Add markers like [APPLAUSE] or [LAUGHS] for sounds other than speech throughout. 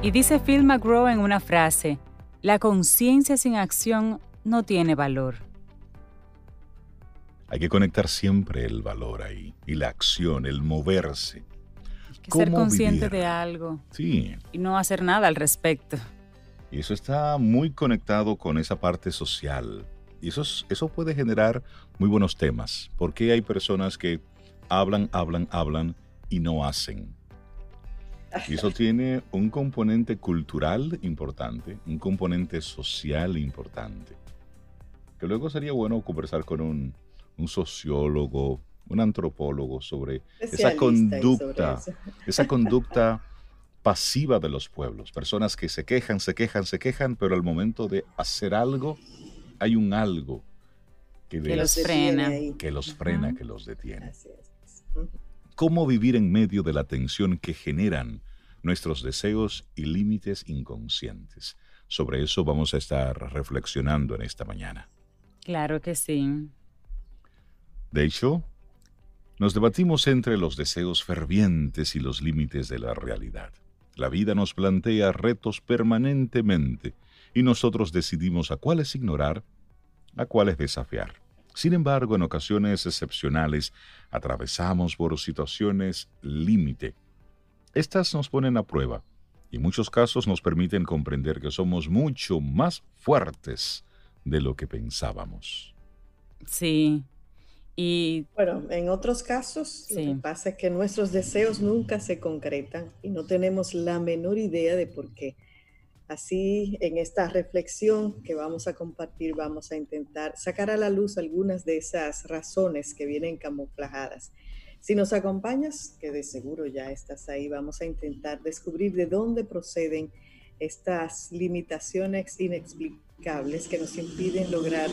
Y dice Phil McGraw en una frase, la conciencia sin acción no tiene valor. Hay que conectar siempre el valor ahí y la acción, el moverse. Hay que ser consciente de algo. Sí. Y no hacer nada al respecto. Y eso está muy conectado con esa parte social. Y eso, eso puede generar muy buenos temas. Porque hay personas que hablan, hablan, hablan y no hacen. Y eso tiene un componente cultural importante, un componente social importante. Que luego sería bueno conversar con un, sociólogo, un antropólogo sobre esa conducta, esa conducta pasiva de los pueblos. Personas que se quejan, se quejan, se quejan, pero al momento de hacer algo, hay un algo que, los frena. Que los frena, que los detiene cómo vivir en medio de la tensión que generan nuestros deseos y límites inconscientes. Sobre eso vamos a estar reflexionando en esta mañana. Claro que sí. De hecho, nos debatimos entre los deseos fervientes y los límites de la realidad. La vida nos plantea retos permanentemente y nosotros decidimos a cuáles ignorar, a cuáles desafiar. Sin embargo, en ocasiones excepcionales, atravesamos por situaciones límite. Estas nos ponen a prueba y en muchos casos nos permiten comprender que somos mucho más fuertes de lo que pensábamos. Sí. Y bueno, en otros casos lo que pasa es que nuestros deseos nunca se concretan y no tenemos la menor idea de por qué. Así, en esta reflexión que vamos a compartir, vamos a intentar sacar a la luz algunas de esas razones que vienen camufladas. Si nos acompañas, que de seguro ya estás ahí, vamos a intentar descubrir de dónde proceden estas limitaciones inexplicables que nos impiden lograr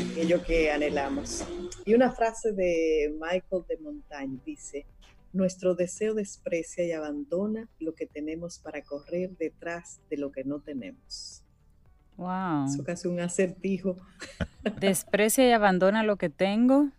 aquello que anhelamos. Y una frase de Michael de Montaigne dice, nuestro deseo desprecia y abandona lo que tenemos para correr detrás de lo que no tenemos. Wow. Eso casi un acertijo. Desprecia y abandona lo que tengo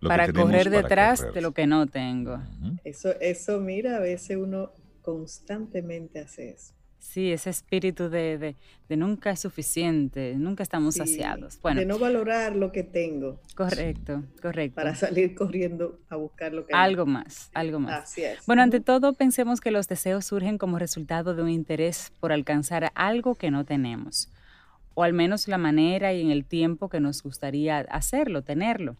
para correr detrás de lo que no tengo. Eso, eso, mira, a veces uno constantemente hace eso. Sí, ese espíritu de, nunca es suficiente, nunca estamos saciados. Bueno, de no valorar lo que tengo. Correcto, correcto. Para salir corriendo a buscar lo que Algo más, algo más. Así es. Bueno, ante todo, pensemos que los deseos surgen como resultado de un interés por alcanzar algo que no tenemos, o al menos la manera y en el tiempo que nos gustaría hacerlo, tenerlo.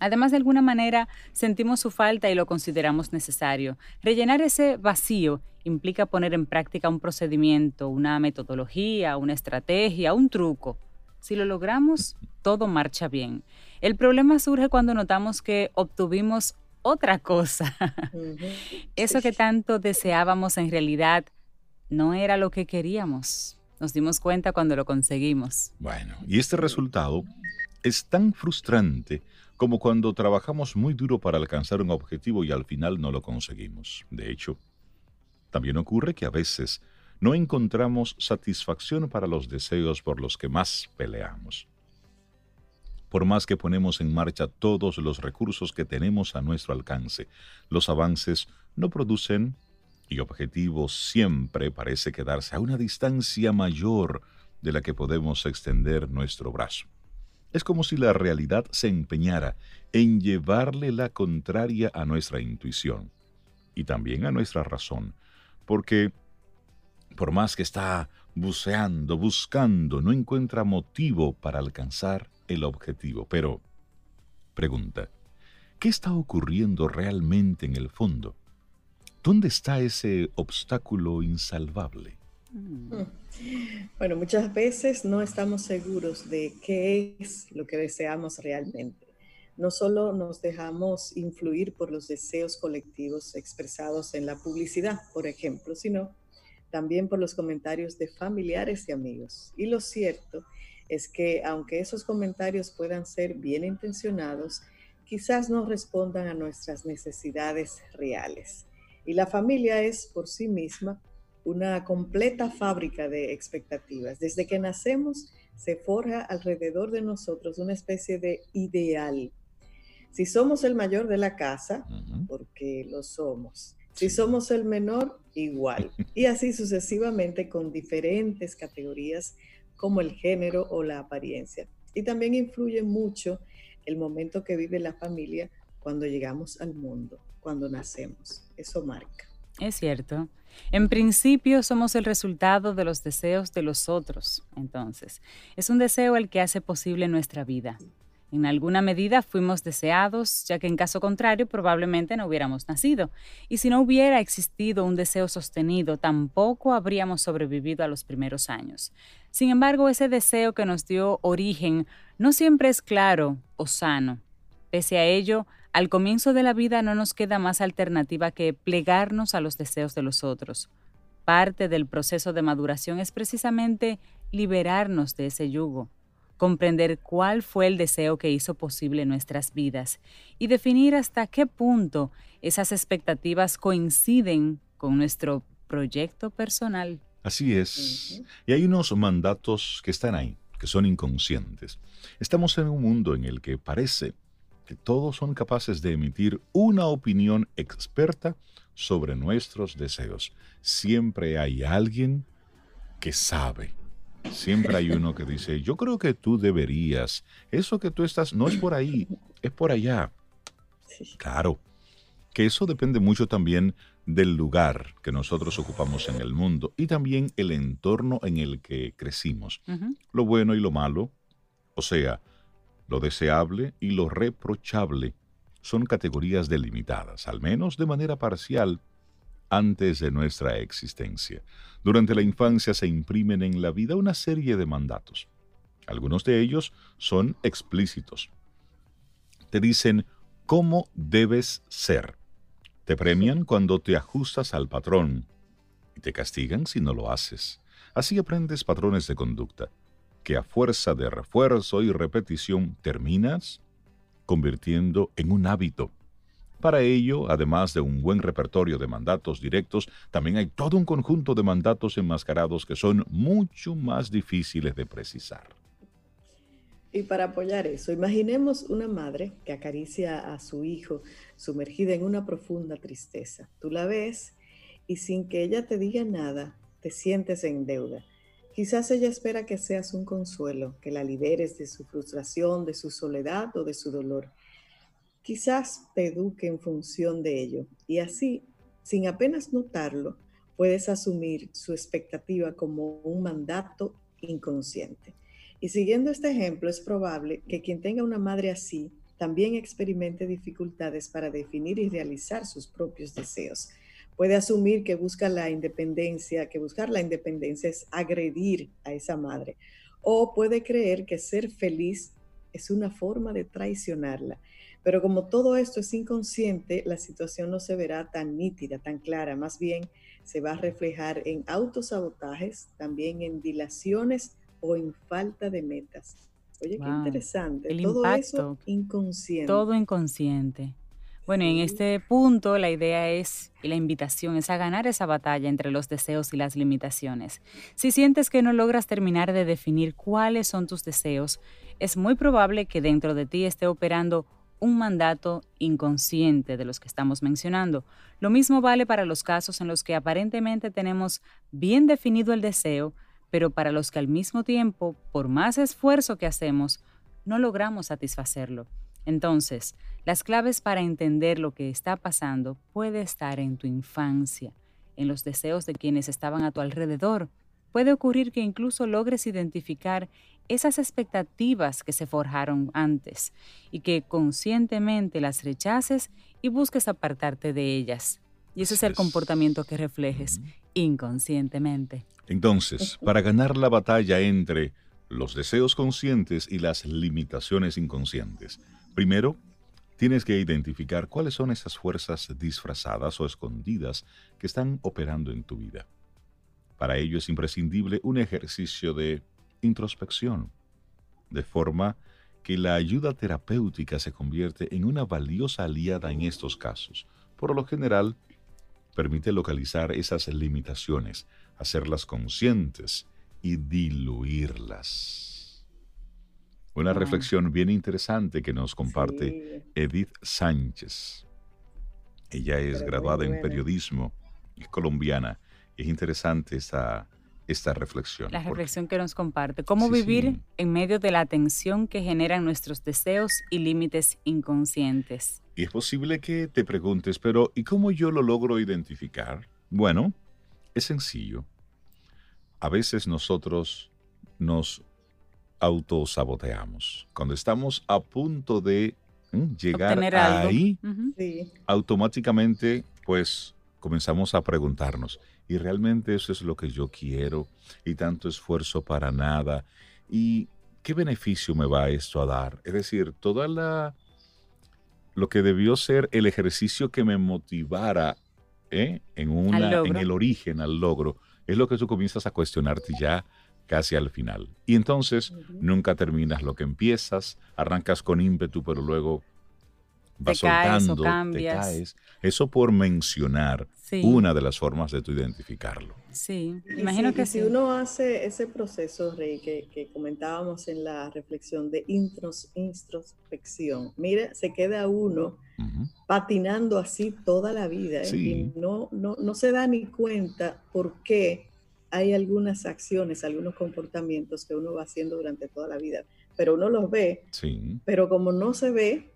Además, de alguna manera, sentimos su falta y lo consideramos necesario. Rellenar ese vacío implica poner en práctica un procedimiento, una metodología, una estrategia, un truco. Si lo logramos, todo marcha bien. El problema surge cuando notamos que obtuvimos otra cosa. [LAUGHS] Eso que tanto deseábamos en realidad no era lo que queríamos. Nos dimos cuenta cuando lo conseguimos. Bueno, y este resultado es tan frustrante como cuando trabajamos muy duro para alcanzar un objetivo y al final no lo conseguimos. De hecho, también ocurre que a veces no encontramos satisfacción para los deseos por los que más peleamos. Por más que ponemos en marcha todos los recursos que tenemos a nuestro alcance, los avances no producen y objetivo siempre parece quedarse a una distancia mayor de la que podemos extender nuestro brazo. Es como si la realidad se empeñara en llevarle la contraria a nuestra intuición y también a nuestra razón, porque por más que está buceando, buscando, no encuentra motivo para alcanzar el objetivo. Pero, pregunta, ¿qué está ocurriendo realmente en el fondo? ¿Dónde está ese obstáculo insalvable? Mm. Bueno, muchas veces no estamos seguros de qué es lo que deseamos realmente. No solo nos dejamos influir por los deseos colectivos expresados en la publicidad, por ejemplo, sino también por los comentarios de familiares y amigos. Y lo cierto es que aunque esos comentarios puedan ser bien intencionados, quizás no respondan a nuestras necesidades reales. Y la familia es por sí misma una completa fábrica de expectativas. Desde que nacemos se forja alrededor de nosotros una especie de ideal. Si somos el mayor de la casa, porque lo somos. Si somos el menor, igual. [LAUGHS] Y así sucesivamente con diferentes categorías como el género o la apariencia. Y también influye mucho el momento que vive la familia cuando llegamos al mundo, cuando nacemos. Eso marca. Es cierto. En principio somos el resultado de los deseos de los otros, entonces. Es un deseo el que hace posible nuestra vida. En alguna medida fuimos deseados, ya que en caso contrario probablemente no hubiéramos nacido. Y si no hubiera existido un deseo sostenido, tampoco habríamos sobrevivido a los primeros años. Sin embargo, ese deseo que nos dio origen no siempre es claro o sano. Pese a ello, al comienzo de la vida no nos queda más alternativa que plegarnos a los deseos de los otros. Parte del proceso de maduración es precisamente liberarnos de ese yugo, comprender cuál fue el deseo que hizo posible nuestras vidas y definir hasta qué punto esas expectativas coinciden con nuestro proyecto personal. Así es. Y hay unos mandatos que están ahí, que son inconscientes. Estamos en un mundo en el que parece todos son capaces de emitir una opinión experta sobre nuestros deseos. Siempre hay alguien que sabe. Siempre hay uno que dice, yo creo que tú deberías. Eso que tú estás no es por ahí, es por allá. Claro, que eso depende mucho también del lugar que nosotros ocupamos en el mundo y también el entorno en el que crecimos. Lo bueno y lo malo. O sea, lo deseable y lo reprochable son categorías delimitadas, al menos de manera parcial, antes de nuestra existencia. Durante la infancia se imprimen en la vida una serie de mandatos. Algunos de ellos son explícitos. Te dicen cómo debes ser. Te premian cuando te ajustas al patrón y te castigan si no lo haces. Así aprendes patrones de conducta que a fuerza de refuerzo y repetición terminas convirtiendo en un hábito. Para ello, además de un buen repertorio de mandatos directos, también hay todo un conjunto de mandatos enmascarados que son mucho más difíciles de precisar. Y para apoyar eso, imaginemos una madre que acaricia a su hijo sumergida en una profunda tristeza. Tú la ves y sin que ella te diga nada, te sientes en deuda. Quizás ella espera que seas un consuelo, que la liberes de su frustración, de su soledad o de su dolor. Quizás te eduque en función de ello y así, sin apenas notarlo, puedes asumir su expectativa como un mandato inconsciente. Y siguiendo este ejemplo, es probable que quien tenga una madre así también experimente dificultades para definir y realizar sus propios deseos puede asumir que busca la independencia, que buscar la independencia es agredir a esa madre, o puede creer que ser feliz es una forma de traicionarla. Pero como todo esto es inconsciente, la situación no se verá tan nítida, tan clara, más bien se va a reflejar en autosabotajes, también en dilaciones o en falta de metas. Oye, qué interesante. todo eso inconsciente. Todo inconsciente. Bueno, en este punto la idea es, y la invitación es a ganar esa batalla entre los deseos y las limitaciones. Si sientes que no logras terminar de definir cuáles son tus deseos, es muy probable que dentro de ti esté operando un mandato inconsciente de los que estamos mencionando. Lo mismo vale para los casos en los que aparentemente tenemos bien definido el deseo, pero para los que al mismo tiempo, por más esfuerzo que hacemos, no logramos satisfacerlo. Entonces, las claves para entender lo que está pasando puede estar en tu infancia, en los deseos de quienes estaban a tu alrededor. Puede ocurrir que incluso logres identificar esas expectativas que se forjaron antes y que conscientemente las rechaces y busques apartarte de ellas. Y ese es el comportamiento que reflejes inconscientemente. Entonces, para ganar la batalla entre los deseos conscientes y las limitaciones inconscientes, Primero, tienes que identificar cuáles son esas fuerzas disfrazadas o escondidas que están operando en tu vida. Para ello es imprescindible un ejercicio de introspección, de forma que la ayuda terapéutica se convierte en una valiosa aliada en estos casos. Por lo general, permite localizar esas limitaciones, hacerlas conscientes y diluirlas. Una reflexión bien interesante que nos comparte Edith Sánchez. Ella es graduada en periodismo, es colombiana. Es interesante esta, esta reflexión. La reflexión que nos comparte. ¿Cómo vivir en medio de la tensión que generan nuestros deseos y límites inconscientes? Y es posible que te preguntes, pero ¿y cómo yo lo logro identificar? Bueno, es sencillo. A veces nosotros nos autosaboteamos. Cuando estamos a punto de llegar ahí, automáticamente pues comenzamos a preguntarnos, ¿y realmente eso es lo que yo quiero? Y tanto esfuerzo para nada. ¿Y qué beneficio me va esto a dar? Es decir, toda la lo que debió ser el ejercicio que me motivara ¿eh? en, una, en el origen al logro, es lo que tú comienzas a cuestionarte ya casi al final. Y entonces nunca terminas lo que empiezas, arrancas con ímpetu, pero luego vas soltando, te caes. Eso por mencionar una de las formas de tu identificarlo. Sí, imagino que si uno hace ese proceso, Rey, que, comentábamos en la reflexión de introspección, mira, se queda uno patinando así toda la vida ¿eh? y no, no, no se da ni cuenta por qué hay algunas acciones, algunos comportamientos que uno va haciendo durante toda la vida, pero uno los ve, pero como no se ve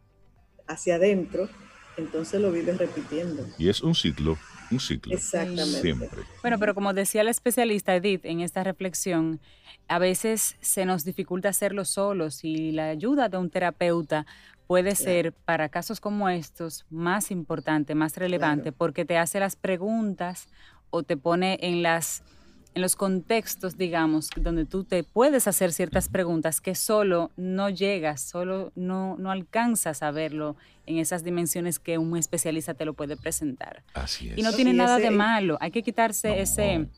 hacia adentro, entonces lo vive repitiendo. Y es un ciclo, un ciclo. Exactamente. Siempre. Bueno, pero como decía la especialista Edith en esta reflexión, a veces se nos dificulta hacerlo solos y la ayuda de un terapeuta puede ser para casos como estos más importante, más relevante, porque te hace las preguntas o te pone en las en los contextos, digamos, donde tú te puedes hacer ciertas preguntas que solo no llegas, solo no, no alcanzas a verlo en esas dimensiones que un especialista te lo puede presentar. Así es. Y no tiene nada de malo, hay que quitarse ese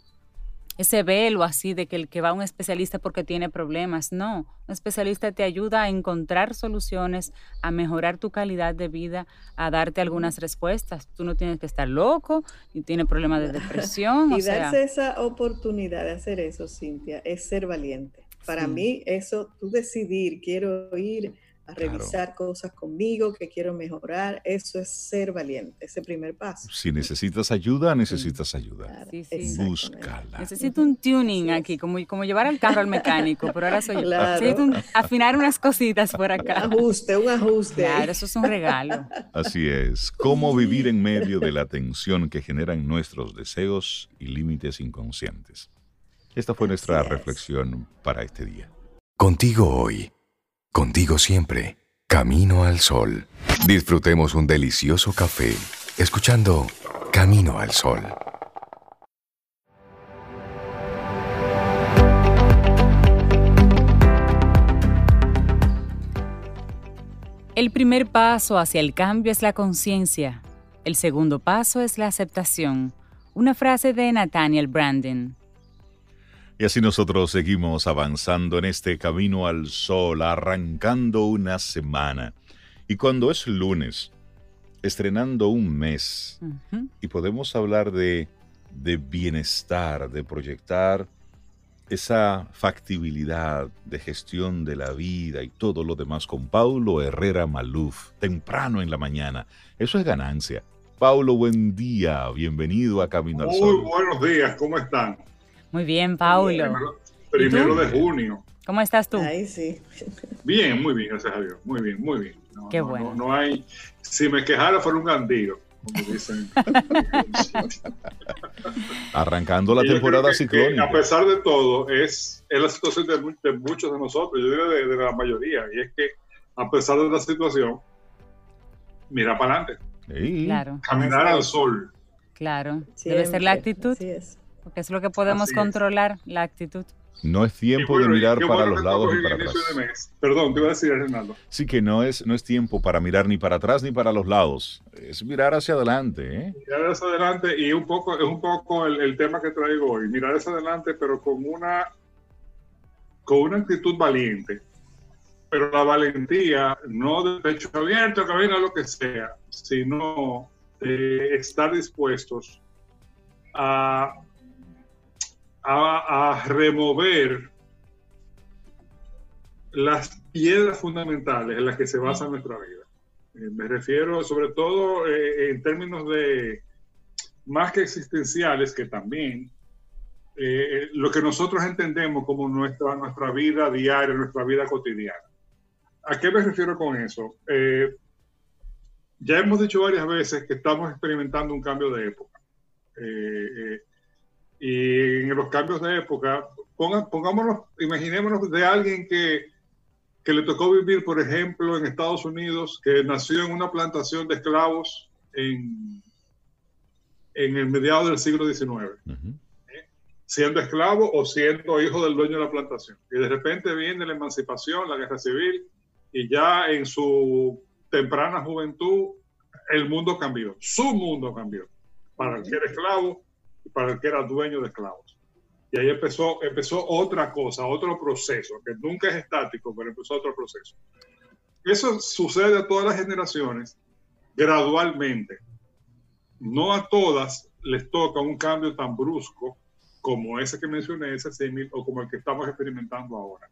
ese velo así de que el que va a un especialista porque tiene problemas. No, un especialista te ayuda a encontrar soluciones, a mejorar tu calidad de vida, a darte algunas respuestas. Tú no tienes que estar loco, ni tienes problemas de depresión. [LAUGHS] y darse esa oportunidad de hacer eso, Cintia, es ser valiente. Para mí, eso, tú decidir, quiero ir a revisar cosas conmigo que quiero mejorar. Eso es ser valiente, ese primer paso. Si necesitas ayuda, necesitas ayuda. Búscala. Necesito un tuning aquí, como, como llevar el carro al mecánico, pero ahora soy yo. Necesito afinar unas cositas por acá. Un ajuste, un ajuste. Claro, eso es un regalo. Así es. Cómo vivir en medio de la tensión que generan nuestros deseos y límites inconscientes. Esta fue nuestra reflexión para este día. Contigo hoy Contigo siempre, Camino al Sol. Disfrutemos un delicioso café escuchando Camino al Sol. El primer paso hacia el cambio es la conciencia. El segundo paso es la aceptación. Una frase de Nathaniel Brandon. Y así nosotros seguimos avanzando en este camino al sol, arrancando una semana. Y cuando es lunes, estrenando un mes, y podemos hablar de, de bienestar, de proyectar esa factibilidad de gestión de la vida y todo lo demás con Paulo Herrera Maluf, temprano en la mañana. Eso es ganancia. Paulo, buen día, bienvenido a Camino al Sol. Muy buenos días, ¿cómo están? Muy bien, Paulo. Primero, de junio. ¿Cómo estás tú? Ahí sí. Bien, muy bien, gracias a Dios. Muy bien, muy bien. Qué bueno. No, hay. Si me quejara, fuera un gandiro, como dicen. [LAUGHS] Arrancando la temporada ciclónica. a pesar de todo, es, es la situación de, muchos de nosotros, yo diría de, la mayoría, y es que a pesar de la situación, mira para adelante. Claro. Caminar al sol. Claro. Debe ser la actitud. Así es. Porque es lo que podemos controlar, la actitud. No es tiempo de mirar para los lados ni para atrás. Perdón, te iba a decir, Renaldo. Sí, que no es, no es tiempo para mirar ni para atrás ni para los lados. Es mirar hacia adelante. ¿eh? Mirar hacia adelante y un poco, es un poco el, tema que traigo hoy. Mirar hacia adelante, pero con una, con una actitud valiente. Pero la valentía, no de pecho abierto, que venga lo que sea, sino de estar dispuestos a a, remover las piedras fundamentales en las que se basa nuestra vida. Eh, me refiero sobre todo eh, en términos de más que existenciales, que también eh, lo que nosotros entendemos como nuestra, nuestra vida diaria, nuestra vida cotidiana. ¿A qué me refiero con eso? ya hemos dicho varias veces que estamos experimentando un cambio de época. Y en los cambios de época, pongámonos, imaginémonos de alguien que, que le tocó vivir, por ejemplo, en Estados Unidos, que nació en una plantación de esclavos en, en el mediado del siglo XIX. ¿Eh? Siendo esclavo o siendo hijo del dueño de la plantación. Y de repente viene la emancipación, la guerra civil, y ya en su temprana juventud el mundo cambió, su mundo cambió. Para el que era esclavo, para el que era dueño de esclavos. Y ahí empezó, empezó otra cosa, otro proceso, que nunca es estático, pero empezó otro proceso. Eso sucede a todas las generaciones gradualmente. No a todas les toca un cambio tan brusco como ese que mencioné, ese símil, o como el que estamos experimentando ahora.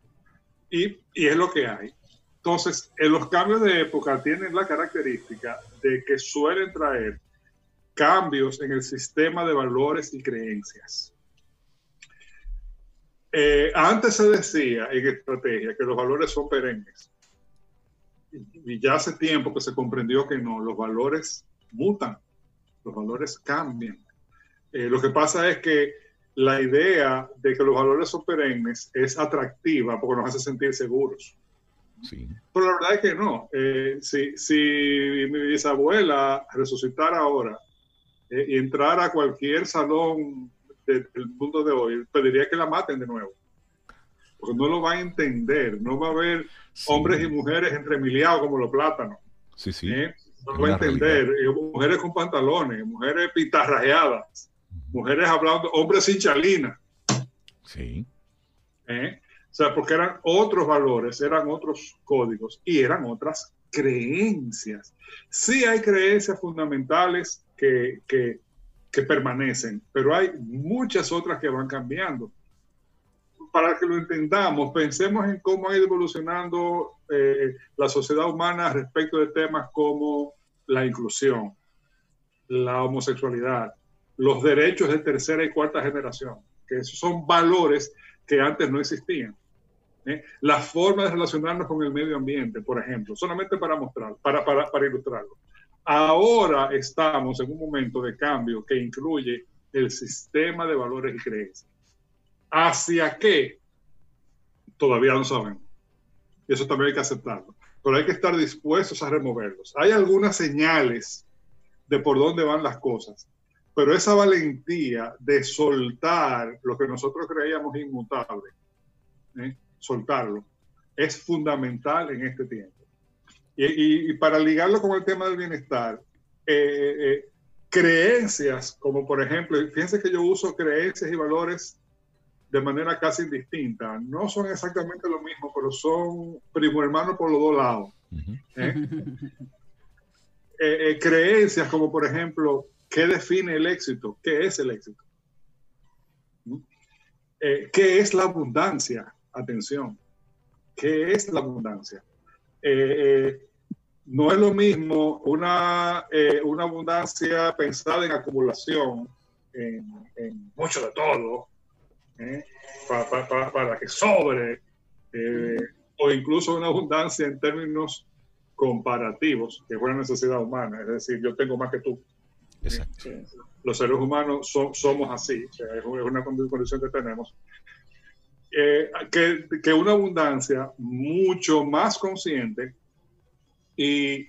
Y, y es lo que hay. Entonces, en los cambios de época tienen la característica de que suelen traer cambios en el sistema de valores y creencias. Eh, antes se decía en estrategia que los valores son perennes. Y ya hace tiempo que se comprendió que no, los valores mutan, los valores cambian. Eh, lo que pasa es que la idea de que los valores son perennes es atractiva porque nos hace sentir seguros. Sí. Pero la verdad es que no. Eh, si, si mi bisabuela resucitara ahora eh, y entrar a cualquier salón del mundo de hoy, pediría que la maten de nuevo. Porque no lo va a entender, no va a haber hombres y mujeres entremiliados como los plátanos. Sí, sí. ¿Eh? No va a entender. Eh, mujeres con pantalones, mujeres pitarrajeadas, mujeres hablando, hombres sin chalina. Sí. O sea, porque eran otros valores, eran otros códigos y eran otras creencias. Sí hay creencias fundamentales que, que, permanecen, pero hay muchas otras que van cambiando. Para que lo entendamos, pensemos en cómo ha ido evolucionando eh, la sociedad humana respecto de temas como la inclusión, la homosexualidad, los derechos de tercera y cuarta generación, que esos son valores que antes no existían. ¿eh? La forma de relacionarnos con el medio ambiente, por ejemplo, solamente para mostrar, para, para, para ilustrarlo. Ahora estamos en un momento de cambio que incluye el sistema de valores y creencias. ¿Hacia qué? Todavía no sabemos. Y eso también hay que aceptarlo. Pero hay que estar dispuestos a removerlos. Hay algunas señales de por dónde van las cosas. Pero esa valentía de soltar lo que nosotros creíamos inmutable, ¿eh? soltarlo, es fundamental en este tiempo. Y, para ligarlo con el tema del bienestar, eh, eh, creencias, como por ejemplo, fíjense que yo uso creencias y valores de manera casi indistinta. No son exactamente lo mismo, pero son primo hermano por los dos lados. ¿eh? creencias como por ejemplo, ¿qué define el éxito? ¿Qué es el éxito? ¿Mm? ¿Qué es la abundancia? Atención, ¿qué es la abundancia? Eh, eh, no es lo mismo una, eh, una abundancia pensada en acumulación, en, mucho de todo, para, que sobre, o incluso una abundancia en términos comparativos, que es una necesidad humana, es decir, yo tengo más que tú. Los seres humanos somos así, es una condición que tenemos. Eh, que, una abundancia mucho más consciente y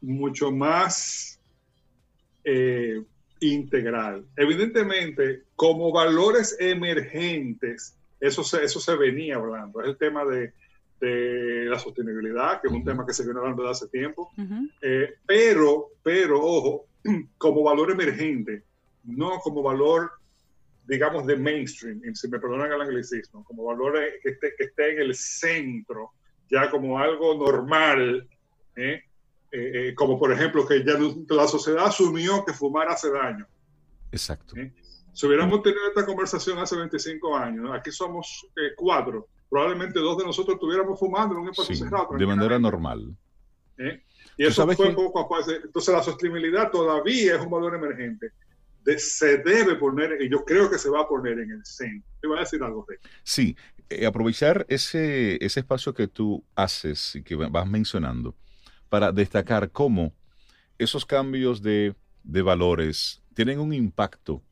mucho más eh, integral. Evidentemente, como valores emergentes, eso se, eso se venía hablando. Es el tema de, de la sostenibilidad, que es un tema que se viene hablando desde hace tiempo. Eh, pero, pero, ojo, [CLEARS THROAT] como valor emergente, no como valor, digamos, de mainstream, si me perdonan el anglicismo, como valor que esté, que esté en el centro, ya como algo normal, ¿eh? Eh, como por ejemplo que ya la sociedad asumió que fumar hace daño. Exacto. Si hubiéramos tenido esta conversación hace 25 años, aquí somos cuatro, probablemente dos de nosotros estuviéramos fumando en un espacio cerrado. De manera normal. ¿Eh? Y eso fue poco a poco. Entonces la sostenibilidad todavía es un valor emergente. Se debe poner, y yo creo que se va a poner en el centro. Te voy a decir algo, de Sí, eh, aprovechar ese, ese espacio que tú haces y que vas mencionando para destacar cómo esos cambios de, de valores tienen un impacto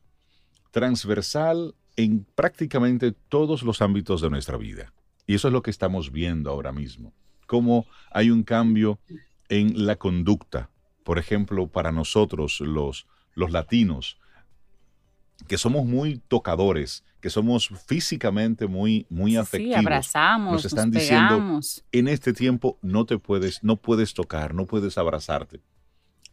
transversal en prácticamente todos los ámbitos de nuestra vida. Y eso es lo que estamos viendo ahora mismo. Cómo hay un cambio en la conducta. Por ejemplo, para nosotros los, los latinos, que somos muy tocadores, que somos físicamente muy, muy afectivos. Sí, abrazamos, nos están diciendo, en este tiempo no te puedes, no puedes tocar, no puedes abrazarte.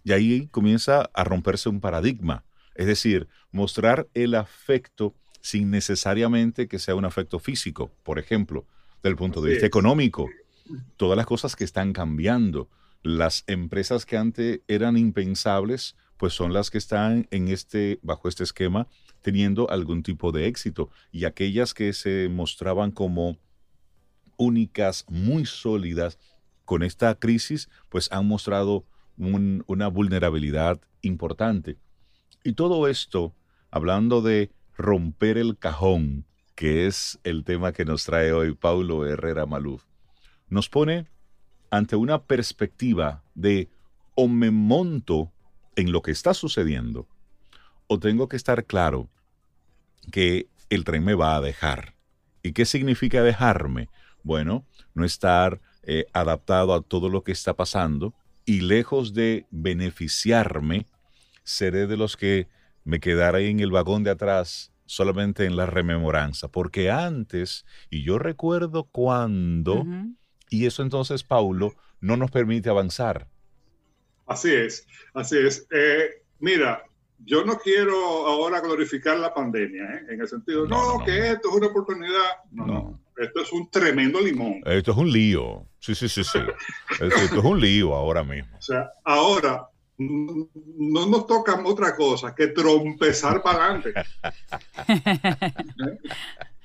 Y ahí comienza a romperse un paradigma. Es decir, mostrar el afecto sin necesariamente que sea un afecto físico. Por ejemplo, del punto de vista económico, todas las cosas que están cambiando. Las empresas que antes eran impensables, pues son las que están en este, bajo este esquema teniendo algún tipo de éxito. Y aquellas que se mostraban como únicas, muy sólidas, con esta crisis, pues han mostrado una vulnerabilidad importante. Y todo esto, hablando de romper el cajón, que es el tema que nos trae hoy Paulo Herrera Maluf, nos pone ante una perspectiva de o me monto en lo que está sucediendo o tengo que estar claro que el tren me va a dejar. ¿Y qué significa dejarme? Bueno, no estar eh, adaptado a todo lo que está pasando y lejos de beneficiarme, seré de los que me quedaré en el vagón de atrás solamente en la rememoranza, porque antes, y yo recuerdo cuando, y eso entonces, Paulo, no nos permite avanzar. Así es, así es. Eh, mira, yo no quiero ahora glorificar la pandemia, ¿eh? en el sentido, no, que esto es una oportunidad. No, no, esto es un tremendo limón. Esto es un lío. Sí, sí, sí, sí. [LAUGHS] esto es un lío ahora mismo. O sea, ahora no nos toca otra cosa que trompezar para adelante. [LAUGHS]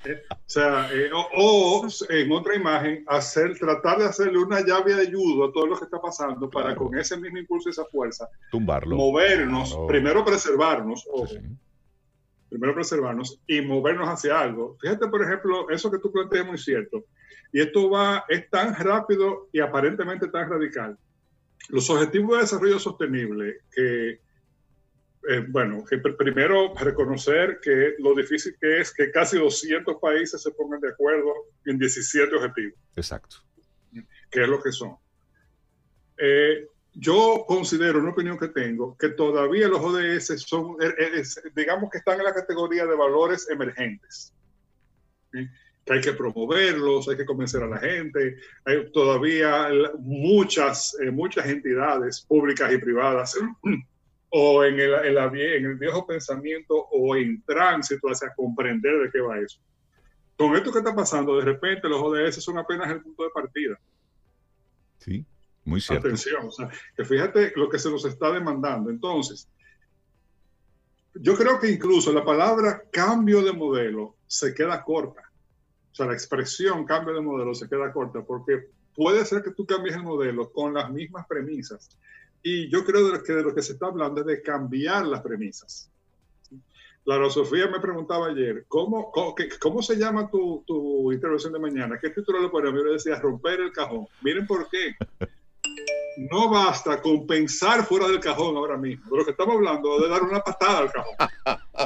o sea, eh, o, en otra imagen, hacer, tratar de hacerle una llave de ayuda a todo lo que está pasando para con ese mismo impulso y esa fuerza, tumbarlo, movernos, primero preservarnos, primero preservarnos y movernos hacia algo. Fíjate, por ejemplo, eso que tú planteas es muy cierto. Y esto va, es tan rápido y aparentemente tan radical los objetivos de desarrollo sostenible, que, eh, bueno, primero reconocer que lo difícil que es que casi 200 países se pongan de acuerdo en 17 objetivos. Exacto. ¿Qué es lo que son? Eh, yo considero, una opinión que tengo, que todavía los ODS son, eh, digamos que están en la categoría de valores emergentes que hay que promoverlos, hay que convencer a la gente. Hay todavía muchas, eh, muchas entidades públicas y privadas [CLEARS THROAT] o en el, en, la, en el viejo pensamiento o en tránsito hacia comprender de qué va eso. Con esto que está pasando, de repente los ODS son apenas el punto de partida. Sí, muy cierto. Atención, o sea, que fíjate lo que se nos está demandando. Entonces, yo creo que incluso la palabra cambio de modelo se queda corta. O sea, la expresión cambio de modelo se queda corta porque puede ser que tú cambies el modelo con las mismas premisas. Y yo creo que de lo que se está hablando es de cambiar las premisas. La Sofía me preguntaba ayer, ¿cómo, cómo, se llama tu, tu, intervención de mañana? ¿Qué título le ponemos? Yo decía, romper el cajón. Miren por qué no basta con pensar fuera del cajón ahora mismo. De lo que estamos hablando de dar una patada al cajón.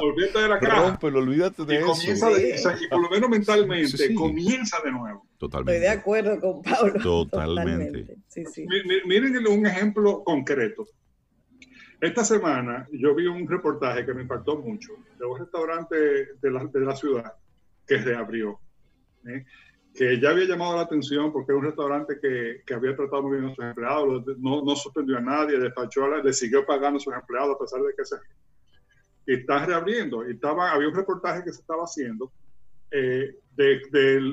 Olvídate de la caja. olvídate de eso. y por lo menos mentalmente, comienza de nuevo. Totalmente. Estoy de acuerdo con Pablo. Totalmente. Miren un ejemplo concreto. Esta semana yo vi un reportaje que me impactó mucho de un restaurante de la, de la ciudad que reabrió ¿eh? que ya había llamado la atención porque era un restaurante que, que había tratado muy bien a sus empleados, no, no sorprendió a nadie, despachó, le siguió pagando a sus empleados a pesar de que se... Y están reabriendo. Estaba, había un reportaje que se estaba haciendo eh, de,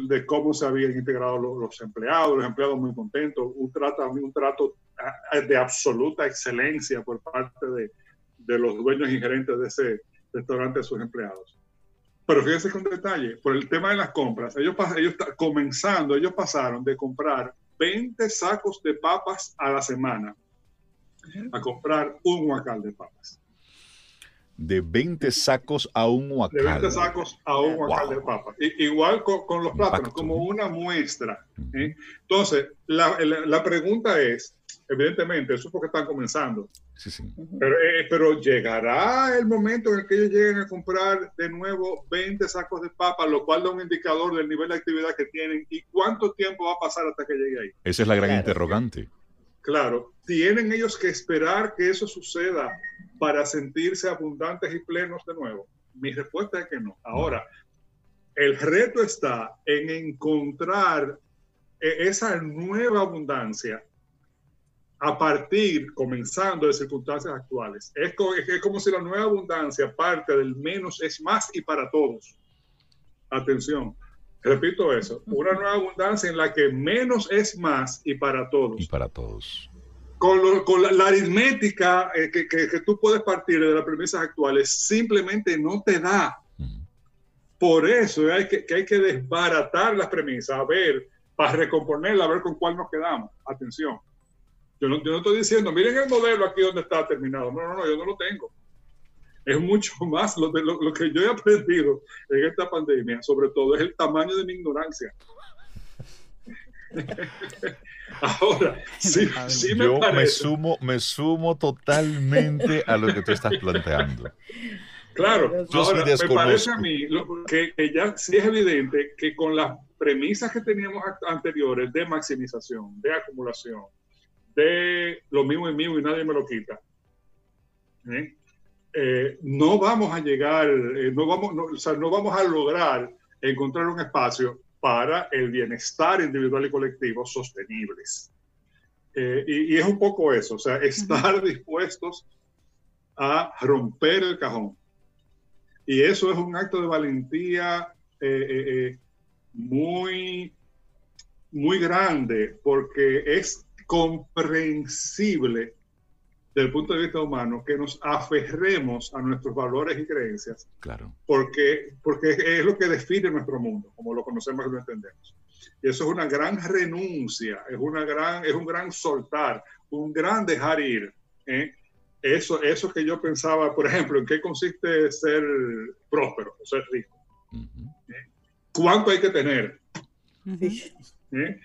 de, cómo se habían integrado los, empleados, los empleados muy contentos, un trato, un trato ah, de absoluta excelencia por parte de, de los dueños y gerentes de ese restaurante a sus empleados. Pero fíjense con detalle, por el tema de las compras, ellos, ellos comenzando, ellos pasaron de comprar 20 sacos de papas a la semana a comprar un huacal de papas. De 20 sacos a un huacal. De 20 sacos a un huacal de papas. igual con, los plátanos, como una muestra. ¿eh? Entonces, la, la pregunta es, evidentemente, eso es porque están comenzando. Eh, pero, llegará el momento en el que ellos lleguen a comprar de nuevo 20 sacos de papa, lo cual da un indicador del nivel de actividad que tienen y cuánto tiempo va a pasar hasta que llegue ahí. Esa es la gran interrogante. Claro, tienen ellos que esperar que eso suceda para sentirse abundantes y plenos de nuevo. Mi respuesta es que no. Ahora, el reto está en encontrar eh, esa nueva abundancia a partir, comenzando de circunstancias actuales. Es como, es como si la nueva abundancia parte del menos es más y para todos. Atención, repito eso, una nueva abundancia en la que menos es más y para todos. Y para todos. Con, con la, aritmética eh, que, que, tú puedes partir de las premisas actuales, simplemente no te da. Por eso hay que, que, hay que desbaratar las premisas, a ver, para recomponerla, a ver con cuál nos quedamos. Atención. Yo no, estoy diciendo, miren el modelo aquí donde está terminado. No, no, no, yo no lo tengo. Es mucho [LAUGHS] más lo, lo, que yo he aprendido en esta pandemia, sobre todo, es el tamaño de mi ignorancia. Ahora, sí, sí me yo me sumo, me sumo totalmente a lo que tú estás planteando. Claro, ahora, me parece a mí que, que, ya sí es evidente que con las premisas que teníamos anteriores de maximización, de acumulación, de lo mismo es mío y nadie me lo quita. ¿eh? Eh, no vamos a llegar, eh, no, vamos, no, o sea, no vamos a lograr encontrar un espacio para el bienestar individual y colectivo sostenibles. Y, y, es un poco eso, o sea, estar dispuestos a romper el cajón. Y eso es un acto de valentía muy, muy grande, porque es comprensible desde el punto de vista humano que nos aferremos a nuestros valores y creencias. Claro. Porque, porque es lo que define nuestro mundo, como lo conocemos y lo entendemos. Y eso es una gran renuncia, es, una gran, es un gran soltar, un gran dejar ir. ¿eh? Eso, eso que yo pensaba, por ejemplo, ¿en qué consiste ser próspero o ser rico? ¿Eh? ¿Cuánto hay que tener? ¿Eh?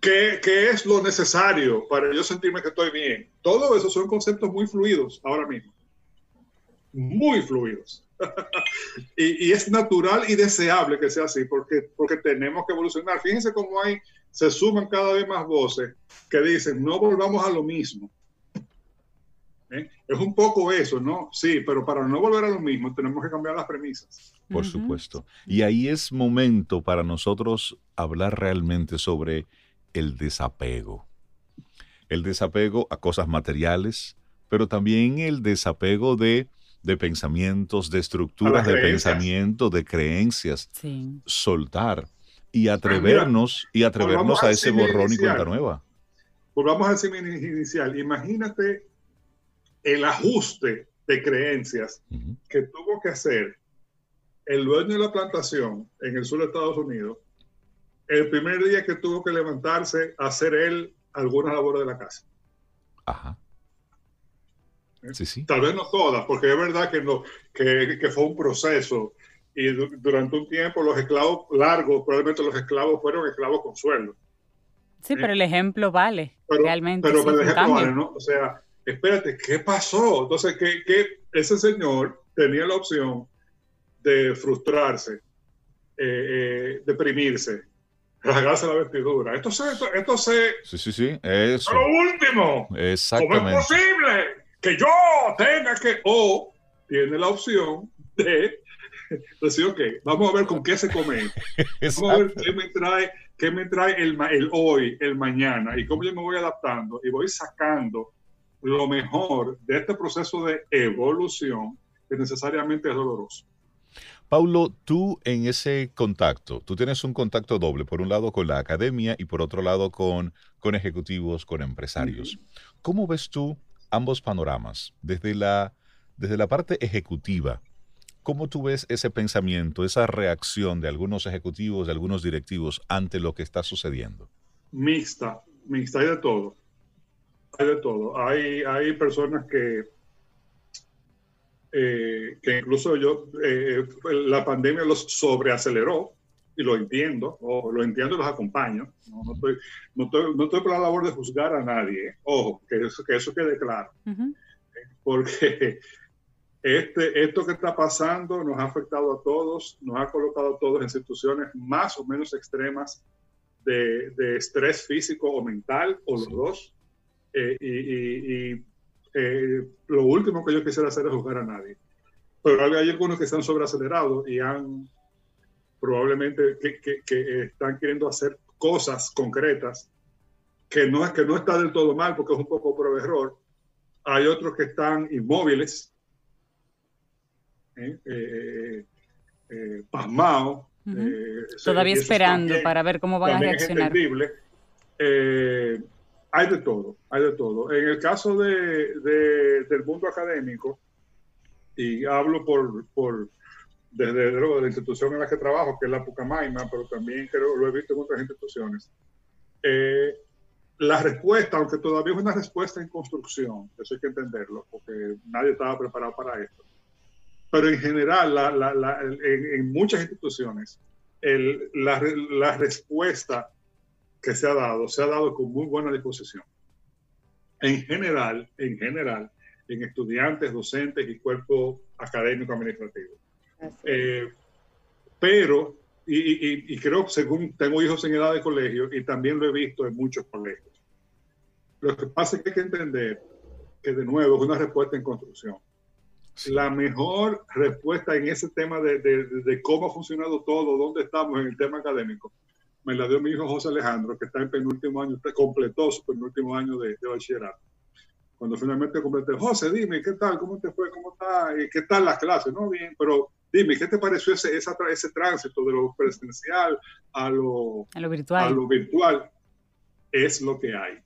¿Qué, es lo necesario para yo sentirme que estoy bien? Todo eso son conceptos muy fluidos ahora mismo. Muy fluidos. [LAUGHS] y, es natural y deseable que sea así porque, porque tenemos que evolucionar. Fíjense cómo hay, se suman cada vez más voces que dicen, no volvamos a lo mismo. ¿Eh? Es un poco eso, ¿no? Sí, pero para no volver a lo mismo tenemos que cambiar las premisas. Por supuesto. Y ahí es momento para nosotros hablar realmente sobre el desapego. El desapego a cosas materiales, pero también el desapego de, de pensamientos, de estructuras de pensamiento, de creencias. Soltar y atrevernos y atrevernos a ese borrón y cuenta nueva. Volvamos al semen inicial. Imagínate el ajuste de creencias que tuvo que hacer el dueño de la plantación en el sur de Estados Unidos el primer día que tuvo que levantarse a hacer él algunas labores de la casa. Ajá. ¿Eh? Sí, sí. Tal vez no todas, porque es verdad que, no, que, que fue un proceso y durante un tiempo los esclavos largos, probablemente los esclavos fueron esclavos con sueldo. Sí, pero el ejemplo vale, realmente. Pero, el ejemplo vale, ¿no? O sea, espérate, ¿qué pasó? Entonces, que, que ese señor tenía la opción de frustrarse, eh, eh, deprimirse, rasgarse la vestidura. Esto se, esto, se... Sí, sí, sí, eso. Lo último. Exactamente. ¿Cómo es posible que yo tenga que... O tiene la opción de Entonces, ok, vamos a ver con qué se come. [LAUGHS] Vamos a ver qué me trae, qué me trae el, el hoy, el mañana, y cómo yo me voy adaptando y voy sacando lo mejor de este proceso de evolución que necesariamente es doloroso. Paulo, tú en ese contacto, tú tienes un contacto doble, por un lado con la academia y por otro lado con, con ejecutivos, con empresarios. ¿Cómo ves tú ambos panoramas? Desde la, desde la parte ejecutiva, ¿cómo tú ves ese pensamiento, esa reacción de algunos ejecutivos, de algunos directivos ante lo que está sucediendo? Mixta, mixta, hay de todo. Hay de todo. Hay, hay personas que eh, que incluso yo, eh, la pandemia los sobreaceleró, y lo entiendo, o lo entiendo y los acompaño. No, no, estoy, no, estoy, no, estoy, por la labor de juzgar a nadie. Ojo, que eso, que eso quede claro. Porque este, esto que está pasando nos ha afectado a todos, nos ha colocado a todos en situaciones más o menos extremas de, de estrés físico o mental, o los dos. Eh, y, y eh, lo último que yo quisiera hacer es juzgar a nadie. Pero hay algunos que están sobreacelerados y han probablemente que, están queriendo hacer cosas concretas que no es que no está del todo mal porque es un poco por error. Hay otros que están inmóviles, eh, eh, eh pasmados. Todavía esperando para ver cómo van a reaccionar. Es hay de todo, hay de todo. En el caso de, del mundo académico, y hablo por, por desde luego de la institución en la que trabajo, que es la Pucamaima, pero también creo, lo he visto en otras instituciones, eh, la respuesta, aunque todavía es una respuesta en construcción, eso hay que entenderlo, porque nadie estaba preparado para esto, pero en general, la, la, la, en, en, muchas instituciones, el, la, respuesta que se ha dado, se ha dado con muy buena disposición. En general, en general, en estudiantes, docentes y cuerpo académico administrativo. Eh, pero, y, y, creo, según tengo hijos en edad de colegio y también lo he visto en muchos colegios, lo que pasa es que hay que entender que de nuevo es una respuesta en construcción. La mejor respuesta en ese tema de, de, de, cómo ha funcionado todo, dónde estamos en el tema académico, me la dio mi hijo José Alejandro, que está en penúltimo año, completó su penúltimo año de, bachillerato. Cuando finalmente completé, José, dime, ¿qué tal? ¿Cómo te fue? ¿Cómo está? ¿Qué tal las clases? No, bien, pero dime, ¿qué te pareció ese, ese tránsito de lo presencial a lo, a lo virtual? A lo virtual. Es lo que hay.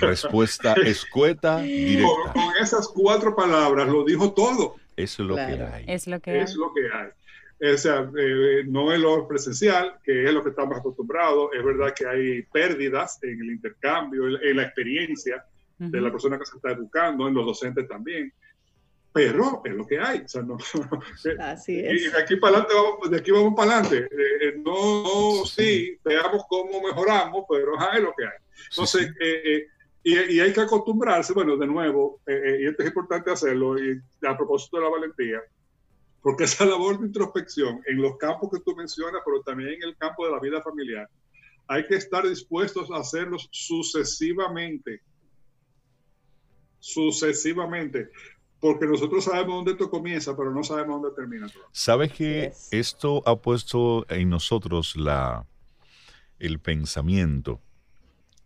Respuesta escueta, directa. Con, esas cuatro palabras lo dijo todo. Eso es lo que hay. Es lo que es lo que hay. O sea, eh, no es lo presencial, que es lo que estamos acostumbrados. Es verdad que hay pérdidas en el intercambio, en, la experiencia de la persona que se está educando, en los docentes también. Pero es lo que hay. O sea, no, [LAUGHS] Así es. Y de aquí para adelante, vamos, de aquí vamos para adelante. Eh, eh, no, sí, veamos cómo mejoramos, pero es lo que hay. Entonces, y, y, hay que acostumbrarse, bueno, de nuevo, y esto es importante hacerlo, y a propósito de la valentía, porque esa labor de introspección en los campos que tú mencionas, pero también en el campo de la vida familiar, hay que estar dispuestos a hacerlos sucesivamente. Sucesivamente. Porque nosotros sabemos dónde esto comienza, pero no sabemos dónde termina. ¿Sabes que esto ha puesto en nosotros la, el pensamiento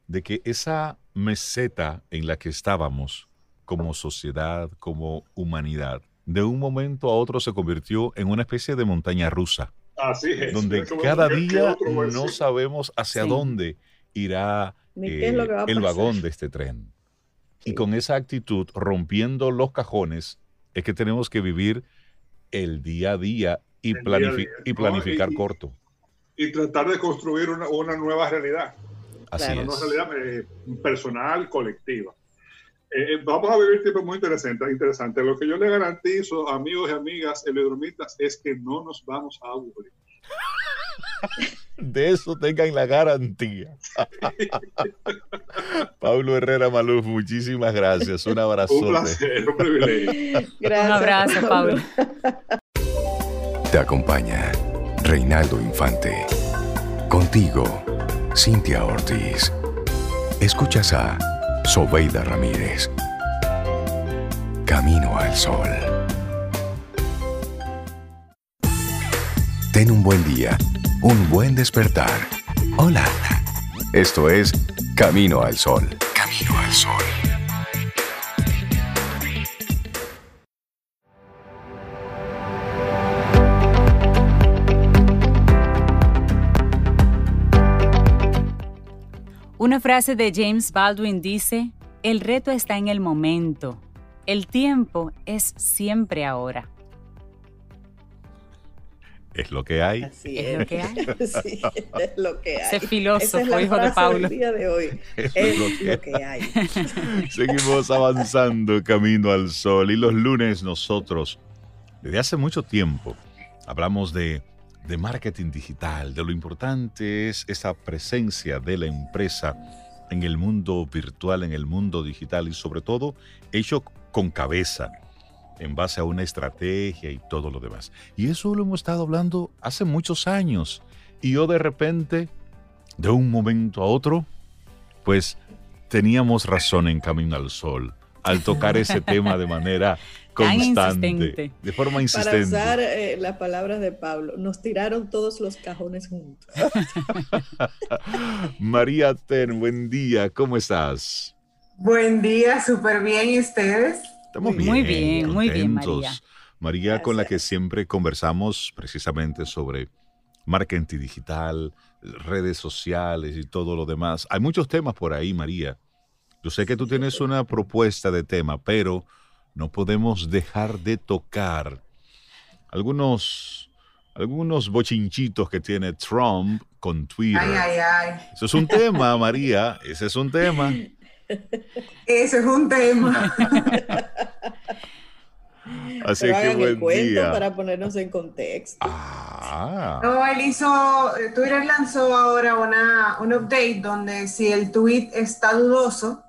de que esa meseta en la que estábamos como sociedad, como humanidad, de un momento a otro se convirtió en una especie de montaña rusa. Así es. Donde cada día no sabemos hacia dónde irá eh, el vagón de este tren. Y con esa actitud, rompiendo los cajones, es que tenemos que vivir el día a día y, y planificar corto. Y tratar de construir una, nueva realidad. Así es. Una realidad eh, personal, colectiva. Eh, vamos a vivir tiempos muy interesantes, interesante. Lo que yo le garantizo, amigos y amigas eledromitas, es que no nos vamos a aburrir. [LAUGHS] De eso tengan la garantía. [LAUGHS] Pablo Herrera Maluf, muchísimas gracias. Un abrazo. Un placer, un privilegio. [LAUGHS] un abrazo, Pablo. Te acompaña Reinaldo Infante. Contigo, Cintia Ortiz. Escuchas a Sobeida Ramírez. camino al sol. Ten un buen día, un buen despertar. Hola. Esto es Camino al Sol. Camino al Sol. Frase de James Baldwin dice, el reto está en el momento, el tiempo es siempre ahora. Es lo que hay. es, lo que hay. [LAUGHS] sí, es lo que hay. Ese filósofo, hijo de Pablo. día de hoy. [LAUGHS] Es, lo, que... hay. [LAUGHS] Seguimos avanzando camino al sol y los lunes nosotros, desde hace mucho tiempo, hablamos de de marketing digital, de lo importante es esa presencia de la empresa en el mundo virtual, en el mundo digital y sobre todo hecho con cabeza, en base a una estrategia y todo lo demás. Y eso lo hemos estado hablando hace muchos años. Y yo de repente, de un momento a otro, pues teníamos razón en Camino al Sol al tocar ese [LAUGHS] tema de manera constante, de forma insistente. Para usar eh, las palabras de Pablo, nos tiraron todos los cajones juntos. [LAUGHS] María Ten, buen día, ¿cómo estás? Buen día, súper bien, ¿y ustedes? Estamos bien, muy bien, muy bien, María. María, con la que siempre conversamos precisamente sobre marketing digital, redes sociales y todo lo demás. Hay muchos temas por ahí, María. Yo sé que tú tienes una propuesta de tema, pero no podemos dejar de tocar algunos, algunos bochinchitos que tiene Trump con Twitter. Ay, ay, ay. Eso es un tema, María. Ese es un tema. Ese es un tema. Así que buen día. para ponernos en contexto. Ah. No, él hizo, Twitter lanzó ahora una, un update donde si el tweet está dudoso,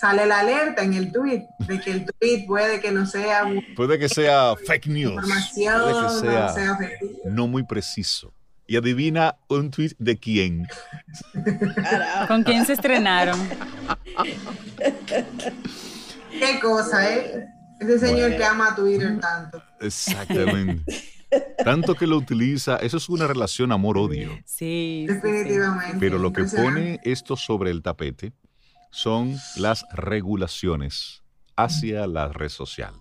sale la alerta en el tweet de que el tweet puede que no sea puede que sea fake news. Información puede que sea, no, muy preciso. Y adivina un tweet de quién. Con quién se estrenaron qué cosa eh ese señor que ama a Twitter tanto. Exactamente. Tanto que lo utiliza, eso es una relación amor-odio. Sí. Definitivamente. Pero lo que pone esto sobre el tapete son las regulaciones hacia la red social.